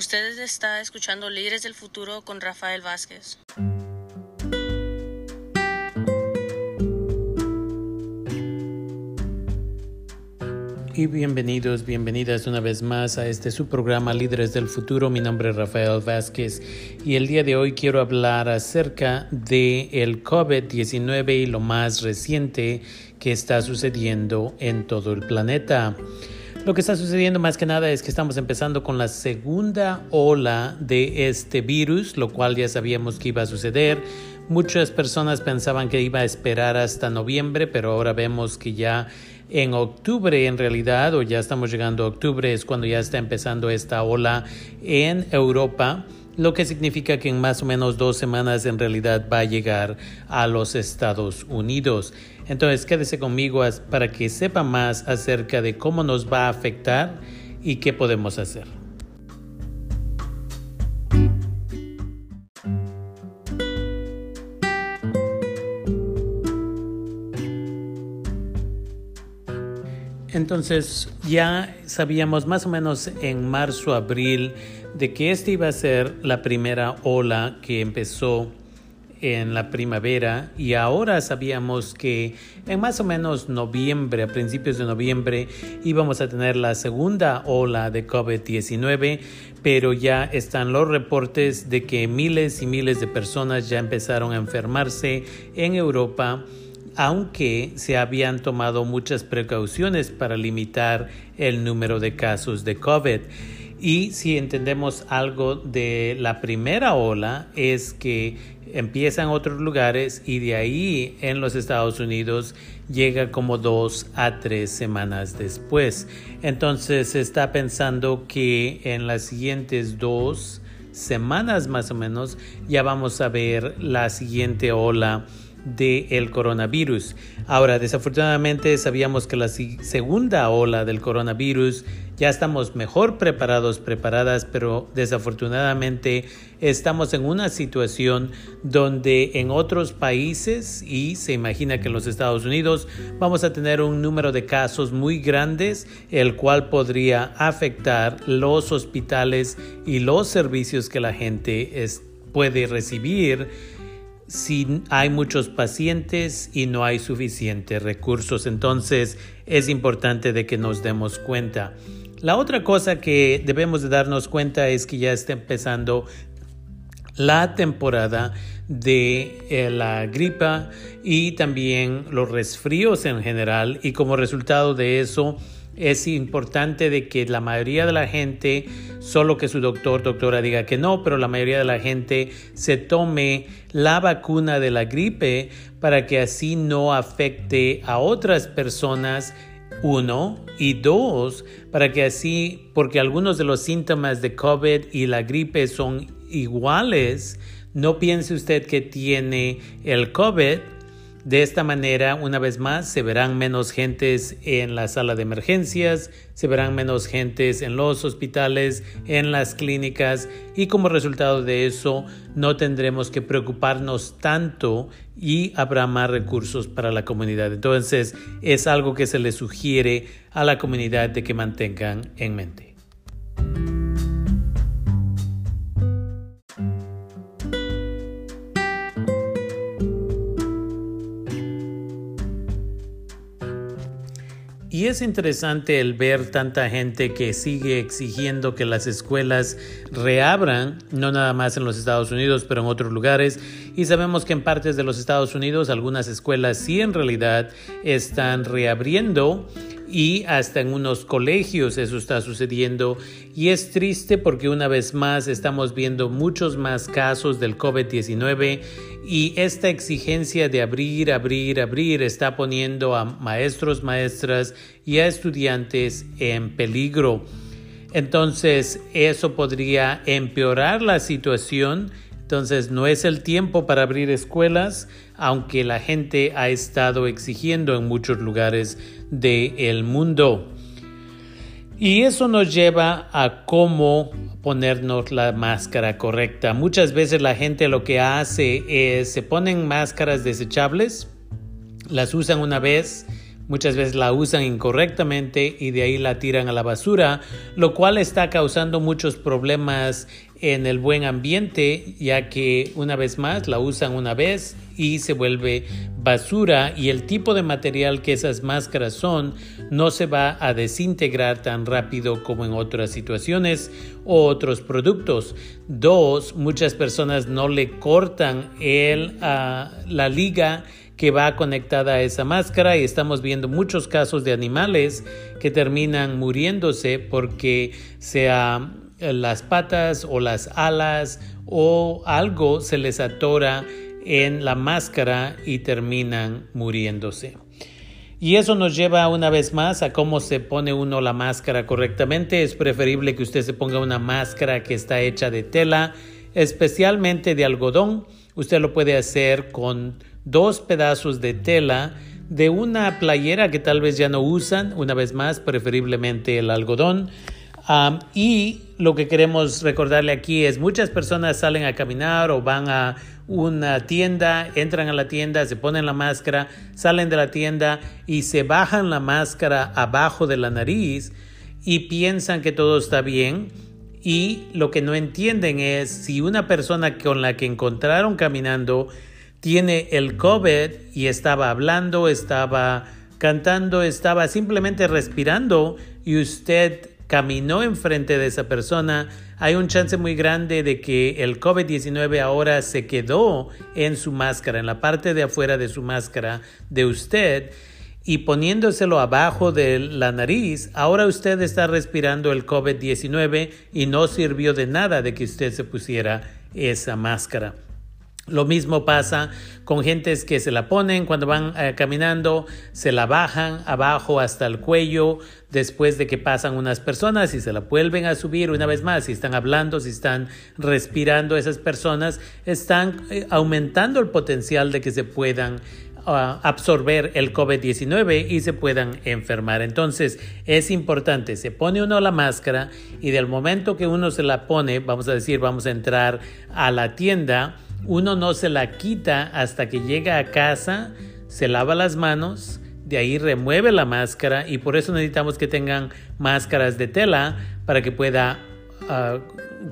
Ustedes está escuchando Líderes del Futuro con Rafael Vázquez. Y bienvenidos, bienvenidas una vez más a este su programa Líderes del Futuro. Mi nombre es Rafael Vázquez y el día de hoy quiero hablar acerca de el COVID-19 y lo más reciente que está sucediendo en todo el planeta. Lo que está sucediendo más que nada es que estamos empezando con la segunda ola de este virus, lo cual ya sabíamos que iba a suceder. Muchas personas pensaban que iba a esperar hasta noviembre, pero ahora vemos que ya en octubre en realidad, o ya estamos llegando a octubre, es cuando ya está empezando esta ola en Europa lo que significa que en más o menos dos semanas en realidad va a llegar a los Estados Unidos. Entonces quédese conmigo para que sepa más acerca de cómo nos va a afectar y qué podemos hacer. Entonces ya sabíamos más o menos en marzo, abril, de que esta iba a ser la primera ola que empezó en la primavera y ahora sabíamos que en más o menos noviembre, a principios de noviembre, íbamos a tener la segunda ola de COVID-19, pero ya están los reportes de que miles y miles de personas ya empezaron a enfermarse en Europa aunque se habían tomado muchas precauciones para limitar el número de casos de COVID. Y si entendemos algo de la primera ola es que empieza en otros lugares y de ahí en los Estados Unidos llega como dos a tres semanas después. Entonces se está pensando que en las siguientes dos semanas más o menos ya vamos a ver la siguiente ola del coronavirus. Ahora, desafortunadamente sabíamos que la segunda ola del coronavirus ya estamos mejor preparados, preparadas, pero desafortunadamente estamos en una situación donde en otros países, y se imagina que en los Estados Unidos, vamos a tener un número de casos muy grandes, el cual podría afectar los hospitales y los servicios que la gente puede recibir si hay muchos pacientes y no hay suficientes recursos. Entonces es importante de que nos demos cuenta. La otra cosa que debemos de darnos cuenta es que ya está empezando la temporada de eh, la gripa y también los resfríos en general y como resultado de eso es importante de que la mayoría de la gente, solo que su doctor, doctora diga que no, pero la mayoría de la gente se tome la vacuna de la gripe para que así no afecte a otras personas uno, y dos, para que así, porque algunos de los síntomas de COVID y la gripe son iguales, no piense usted que tiene el COVID de esta manera, una vez más, se verán menos gentes en la sala de emergencias, se verán menos gentes en los hospitales, en las clínicas y como resultado de eso no tendremos que preocuparnos tanto y habrá más recursos para la comunidad. Entonces es algo que se le sugiere a la comunidad de que mantengan en mente. Y es interesante el ver tanta gente que sigue exigiendo que las escuelas reabran, no nada más en los Estados Unidos, pero en otros lugares. Y sabemos que en partes de los Estados Unidos algunas escuelas sí en realidad están reabriendo y hasta en unos colegios eso está sucediendo y es triste porque una vez más estamos viendo muchos más casos del COVID-19 y esta exigencia de abrir, abrir, abrir está poniendo a maestros, maestras y a estudiantes en peligro. Entonces eso podría empeorar la situación entonces no es el tiempo para abrir escuelas, aunque la gente ha estado exigiendo en muchos lugares del mundo. Y eso nos lleva a cómo ponernos la máscara correcta. Muchas veces la gente lo que hace es se ponen máscaras desechables, las usan una vez, muchas veces la usan incorrectamente y de ahí la tiran a la basura, lo cual está causando muchos problemas en el buen ambiente, ya que una vez más la usan una vez y se vuelve basura y el tipo de material que esas máscaras son no se va a desintegrar tan rápido como en otras situaciones o otros productos. Dos, muchas personas no le cortan el, ah, la liga que va conectada a esa máscara y estamos viendo muchos casos de animales que terminan muriéndose porque sea las patas o las alas o algo se les atora en la máscara y terminan muriéndose. Y eso nos lleva una vez más a cómo se pone uno la máscara correctamente. Es preferible que usted se ponga una máscara que está hecha de tela, especialmente de algodón. Usted lo puede hacer con dos pedazos de tela de una playera que tal vez ya no usan, una vez más, preferiblemente el algodón y lo que queremos recordarle aquí es muchas personas salen a caminar o van a una tienda, entran a la tienda, se ponen la máscara, salen de la tienda y se bajan la máscara abajo de la nariz y piensan que todo está bien. Y lo que no entienden es si una persona con la que encontraron caminando tiene el COVID y estaba hablando, estaba cantando, estaba simplemente respirando y usted caminó enfrente de esa persona, hay un chance muy grande de que el COVID-19 ahora se quedó en su máscara, en la parte de afuera de su máscara de usted y poniéndoselo abajo de la nariz, ahora usted está respirando el COVID-19 y no sirvió de nada de que usted se pusiera esa máscara. Lo mismo pasa con gentes que se la ponen cuando van eh, caminando, se la bajan abajo hasta el cuello después de que pasan unas personas y se la vuelven a subir una vez más. Si están hablando, si están respirando, esas personas están eh, aumentando el potencial de que se puedan absorber el COVID-19 y se puedan enfermar. Entonces es importante, se pone uno la máscara y del momento que uno se la pone, vamos a decir, vamos a entrar a la tienda, uno no se la quita hasta que llega a casa, se lava las manos, de ahí remueve la máscara y por eso necesitamos que tengan máscaras de tela para que pueda, ah,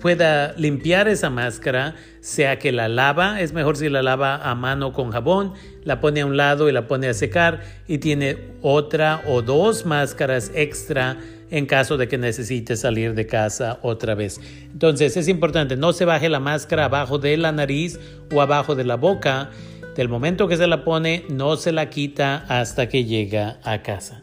pueda limpiar esa máscara, sea que la lava, es mejor si la lava a mano con jabón, la pone a un lado y la pone a secar y tiene otra o dos máscaras extra en caso de que necesite salir de casa otra vez. Entonces es importante, no se baje la máscara abajo de la nariz o abajo de la boca. Del momento que se la pone, no se la quita hasta que llega a casa.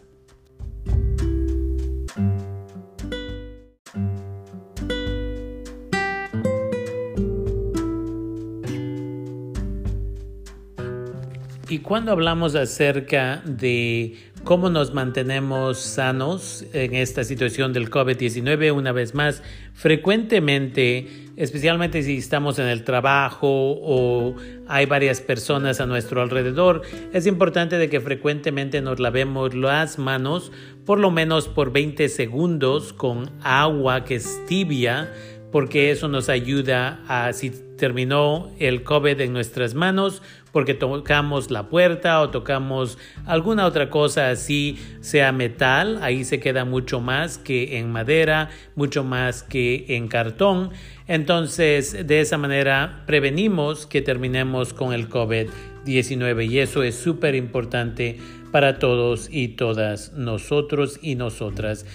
Cuando hablamos acerca de cómo nos mantenemos sanos en esta situación del COVID-19, una vez más, frecuentemente, especialmente si estamos en el trabajo o hay varias personas a nuestro alrededor, es importante de que frecuentemente nos lavemos las manos por lo menos por 20 segundos con agua que es tibia porque eso nos ayuda a si terminó el COVID en nuestras manos, porque tocamos la puerta o tocamos alguna otra cosa así, sea metal, ahí se queda mucho más que en madera, mucho más que en cartón. Entonces, de esa manera prevenimos que terminemos con el COVID-19 y eso es súper importante para todos y todas nosotros y nosotras.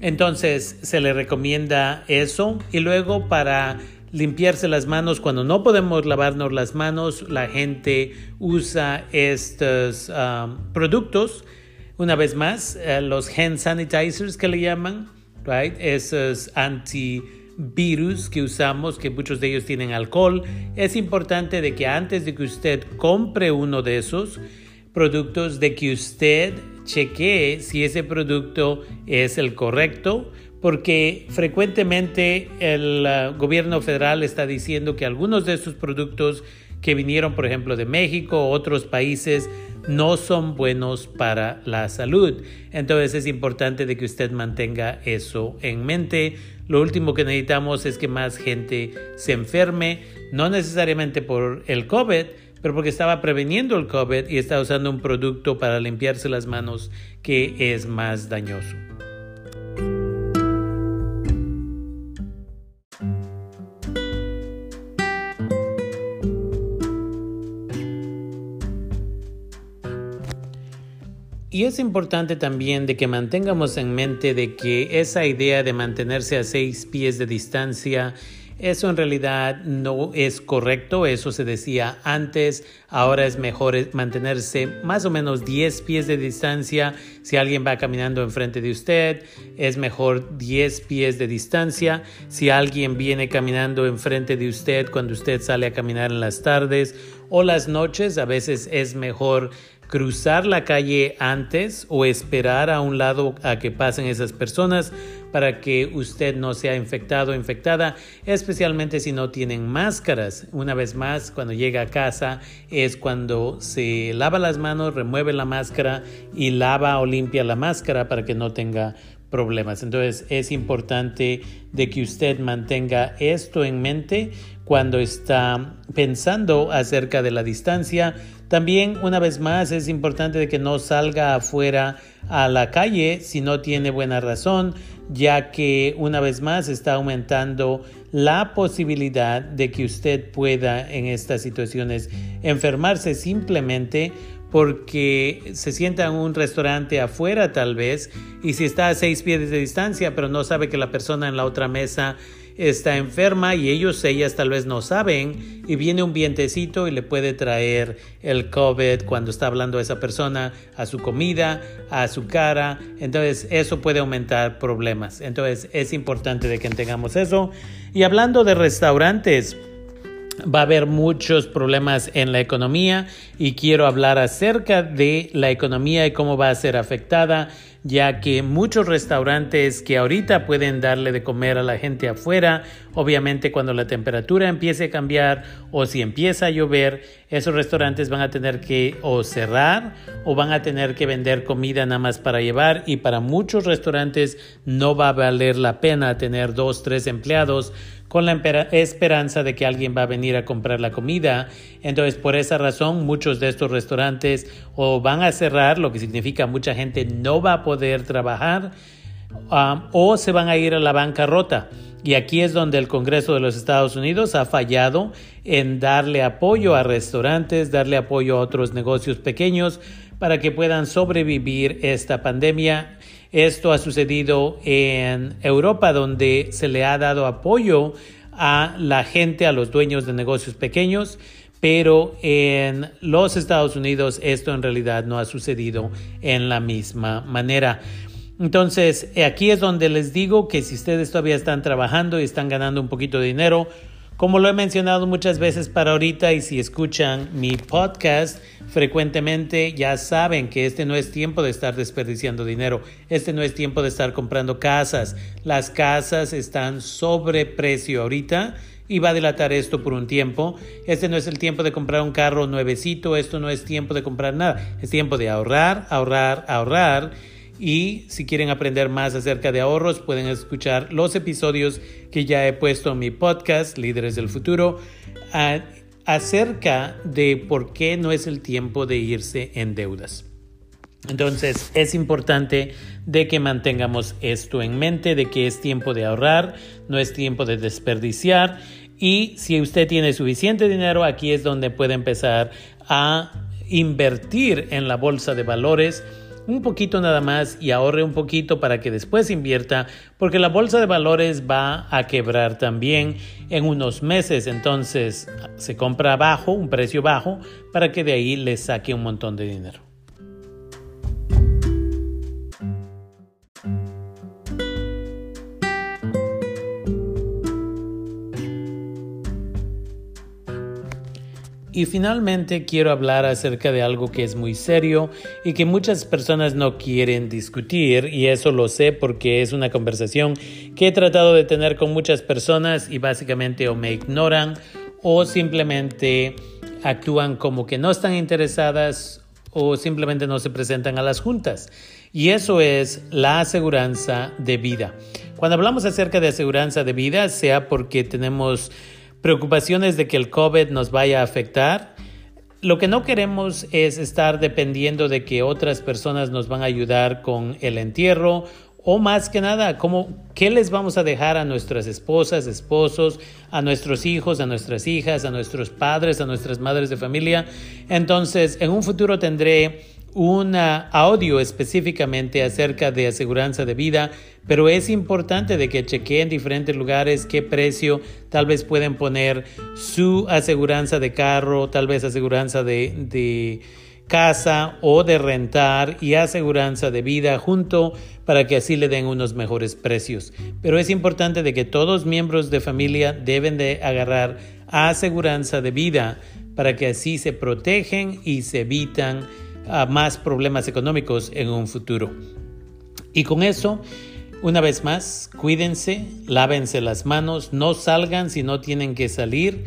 Entonces se le recomienda eso y luego para limpiarse las manos cuando no podemos lavarnos las manos. La gente usa estos um, productos. Una vez más eh, los hand sanitizers que le llaman right esos antivirus que usamos que muchos de ellos tienen alcohol. Es importante de que antes de que usted compre uno de esos productos de que usted chequee si ese producto es el correcto, porque frecuentemente el uh, gobierno federal está diciendo que algunos de estos productos que vinieron, por ejemplo, de México o otros países, no son buenos para la salud. Entonces es importante de que usted mantenga eso en mente. Lo último que necesitamos es que más gente se enferme, no necesariamente por el COVID, pero porque estaba preveniendo el COVID y está usando un producto para limpiarse las manos que es más dañoso. Y es importante también de que mantengamos en mente de que esa idea de mantenerse a seis pies de distancia, eso en realidad no es correcto, eso se decía antes, ahora es mejor mantenerse más o menos 10 pies de distancia. Si alguien va caminando enfrente de usted, es mejor 10 pies de distancia. Si alguien viene caminando enfrente de usted cuando usted sale a caminar en las tardes o las noches, a veces es mejor cruzar la calle antes o esperar a un lado a que pasen esas personas para que usted no sea infectado o infectada, especialmente si no tienen máscaras. Una vez más, cuando llega a casa es cuando se lava las manos, remueve la máscara y lava o limpia la máscara para que no tenga problemas. Entonces es importante de que usted mantenga esto en mente cuando está pensando acerca de la distancia también, una vez más, es importante de que no salga afuera a la calle si no tiene buena razón, ya que una vez más está aumentando la posibilidad de que usted pueda en estas situaciones enfermarse simplemente porque se sienta en un restaurante afuera tal vez y si está a seis pies de distancia pero no sabe que la persona en la otra mesa está enferma y ellos, ellas tal vez no saben y viene un vientecito y le puede traer el COVID cuando está hablando a esa persona a su comida, a su cara. Entonces eso puede aumentar problemas. Entonces es importante de que tengamos eso. Y hablando de restaurantes, va a haber muchos problemas en la economía y quiero hablar acerca de la economía y cómo va a ser afectada ya que muchos restaurantes que ahorita pueden darle de comer a la gente afuera, obviamente cuando la temperatura empiece a cambiar o si empieza a llover, esos restaurantes van a tener que o cerrar o van a tener que vender comida nada más para llevar y para muchos restaurantes no va a valer la pena tener dos, tres empleados con la esperanza de que alguien va a venir a comprar la comida. Entonces, por esa razón, muchos de estos restaurantes o van a cerrar, lo que significa mucha gente no va a poder trabajar, um, o se van a ir a la bancarrota. Y aquí es donde el Congreso de los Estados Unidos ha fallado en darle apoyo a restaurantes, darle apoyo a otros negocios pequeños para que puedan sobrevivir esta pandemia esto ha sucedido en Europa, donde se le ha dado apoyo a la gente, a los dueños de negocios pequeños, pero en los Estados Unidos esto en realidad no ha sucedido en la misma manera. Entonces, aquí es donde les digo que si ustedes todavía están trabajando y están ganando un poquito de dinero, como lo he mencionado muchas veces para ahorita y si escuchan mi podcast frecuentemente, ya saben que este no es tiempo de estar desperdiciando dinero, este no es tiempo de estar comprando casas. Las casas están sobre precio ahorita y va a dilatar esto por un tiempo. Este no es el tiempo de comprar un carro nuevecito, esto no es tiempo de comprar nada, es tiempo de ahorrar, ahorrar, ahorrar y si quieren aprender más acerca de ahorros, pueden escuchar los episodios que ya he puesto en mi podcast, Líderes del Futuro, acerca de por qué no es el tiempo de irse en deudas. Entonces es importante de que mantengamos esto en mente, de que es tiempo de ahorrar, no es tiempo de desperdiciar y si usted tiene suficiente dinero, aquí es donde puede empezar a invertir en la bolsa de valores un poquito nada más y ahorre un poquito para que después invierta, porque la bolsa de valores va a quebrar también en unos meses, entonces se compra bajo, un precio bajo, para que de ahí le saque un montón de dinero. Y finalmente quiero hablar acerca de algo que es muy serio y que muchas personas no quieren discutir y eso lo sé porque es una conversación que he tratado de tener con muchas personas y básicamente o me ignoran o simplemente actúan como que no están interesadas o simplemente no se presentan a las juntas. Y eso es la aseguranza de vida. Cuando hablamos acerca de aseguranza de vida, sea porque tenemos preocupaciones de que el COVID nos vaya a afectar, lo que no queremos es estar dependiendo de que otras personas nos van a ayudar con el entierro o más que nada, ¿cómo, ¿qué les vamos a dejar a nuestras esposas, esposos, a nuestros hijos, a nuestras hijas, a nuestros padres, a nuestras madres de familia? Entonces, en un futuro tendré un audio específicamente acerca de aseguranza de vida, pero es importante de que chequeen diferentes lugares qué precio tal vez pueden poner su aseguranza de carro, tal vez aseguranza de, de casa o de rentar y aseguranza de vida junto para que así le den unos mejores precios. Pero es importante de que todos miembros de familia deben de agarrar aseguranza de vida para que así se protegen y se evitan ah, más problemas económicos en un futuro. Y con eso, una vez más, cuídense, lávense las manos, no salgan si no tienen que salir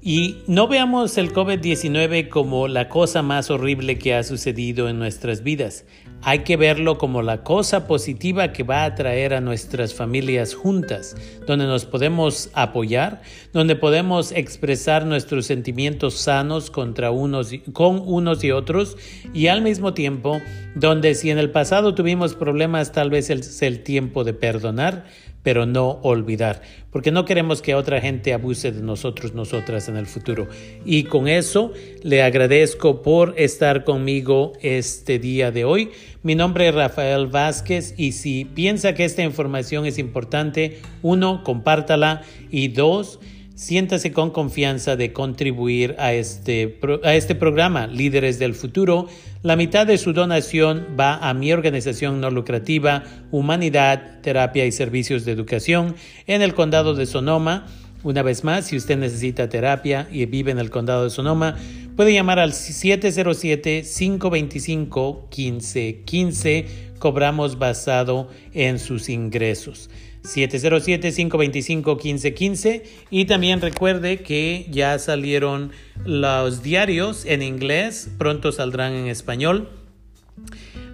y no veamos el COVID-19 como la cosa más horrible que ha sucedido en nuestras vidas. Hay que verlo como la cosa positiva que va a traer a nuestras familias juntas, donde nos podemos apoyar, donde podemos expresar nuestros sentimientos sanos contra unos, con unos y otros, y al mismo tiempo, donde si en el pasado tuvimos problemas, tal vez es el tiempo de perdonar, pero no olvidar, porque no queremos que otra gente abuse de nosotros, nosotras en el futuro. Y con eso le agradezco por estar conmigo este día de hoy. Mi nombre es Rafael Vázquez y si piensa que esta información es importante, uno, compártala y dos, siéntase con confianza de contribuir a este, a este programa, Líderes del Futuro. La mitad de su donación va a mi organización no lucrativa, Humanidad, Terapia y Servicios de Educación en el condado de Sonoma. Una vez más, si usted necesita terapia y vive en el condado de Sonoma, puede llamar al 707-525-1515. Cobramos basado en sus ingresos. 707-525-1515 y también recuerde que ya salieron los diarios en inglés, pronto saldrán en español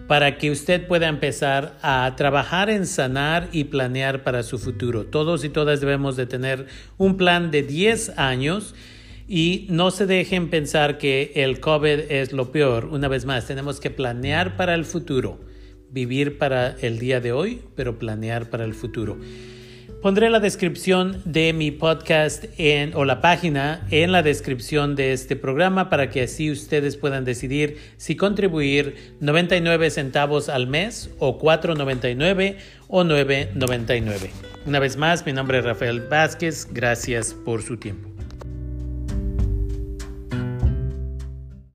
para que usted pueda empezar a trabajar en sanar y planear para su futuro. Todos y todas debemos de tener un plan de 10 años y no se dejen pensar que el COVID es lo peor. Una vez más, tenemos que planear para el futuro vivir para el día de hoy, pero planear para el futuro. Pondré la descripción de mi podcast en, o la página en la descripción de este programa para que así ustedes puedan decidir si contribuir 99 centavos al mes o 4.99 o 9.99. Una vez más, mi nombre es Rafael Vázquez. Gracias por su tiempo.